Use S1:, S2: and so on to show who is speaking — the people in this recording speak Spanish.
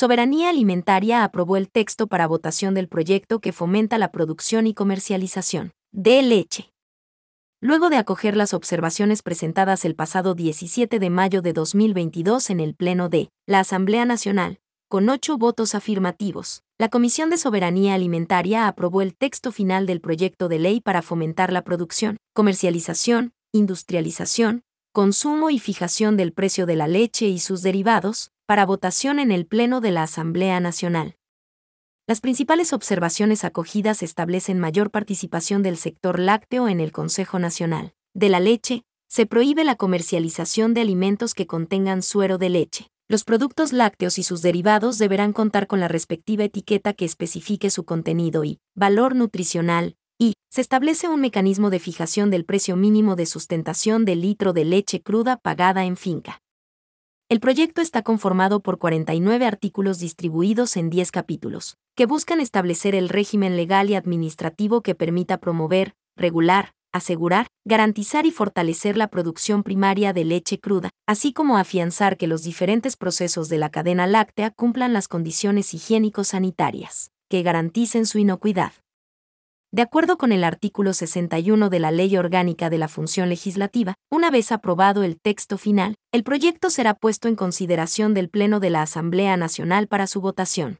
S1: Soberanía Alimentaria aprobó el texto para votación del proyecto que fomenta la producción y comercialización de leche. Luego de acoger las observaciones presentadas el pasado 17 de mayo de 2022 en el Pleno de la Asamblea Nacional, con ocho votos afirmativos, la Comisión de Soberanía Alimentaria aprobó el texto final del proyecto de ley para fomentar la producción, comercialización, industrialización, consumo y fijación del precio de la leche y sus derivados, para votación en el Pleno de la Asamblea Nacional. Las principales observaciones acogidas establecen mayor participación del sector lácteo en el Consejo Nacional. De la leche, se prohíbe la comercialización de alimentos que contengan suero de leche. Los productos lácteos y sus derivados deberán contar con la respectiva etiqueta que especifique su contenido y valor nutricional, y se establece un mecanismo de fijación del precio mínimo de sustentación del litro de leche cruda pagada en finca. El proyecto está conformado por 49 artículos distribuidos en 10 capítulos, que buscan establecer el régimen legal y administrativo que permita promover, regular, asegurar, garantizar y fortalecer la producción primaria de leche cruda, así como afianzar que los diferentes procesos de la cadena láctea cumplan las condiciones higiénico-sanitarias, que garanticen su inocuidad. De acuerdo con el artículo 61 de la Ley Orgánica de la Función Legislativa, una vez aprobado el texto final, el proyecto será puesto en consideración del Pleno de la Asamblea Nacional para su votación.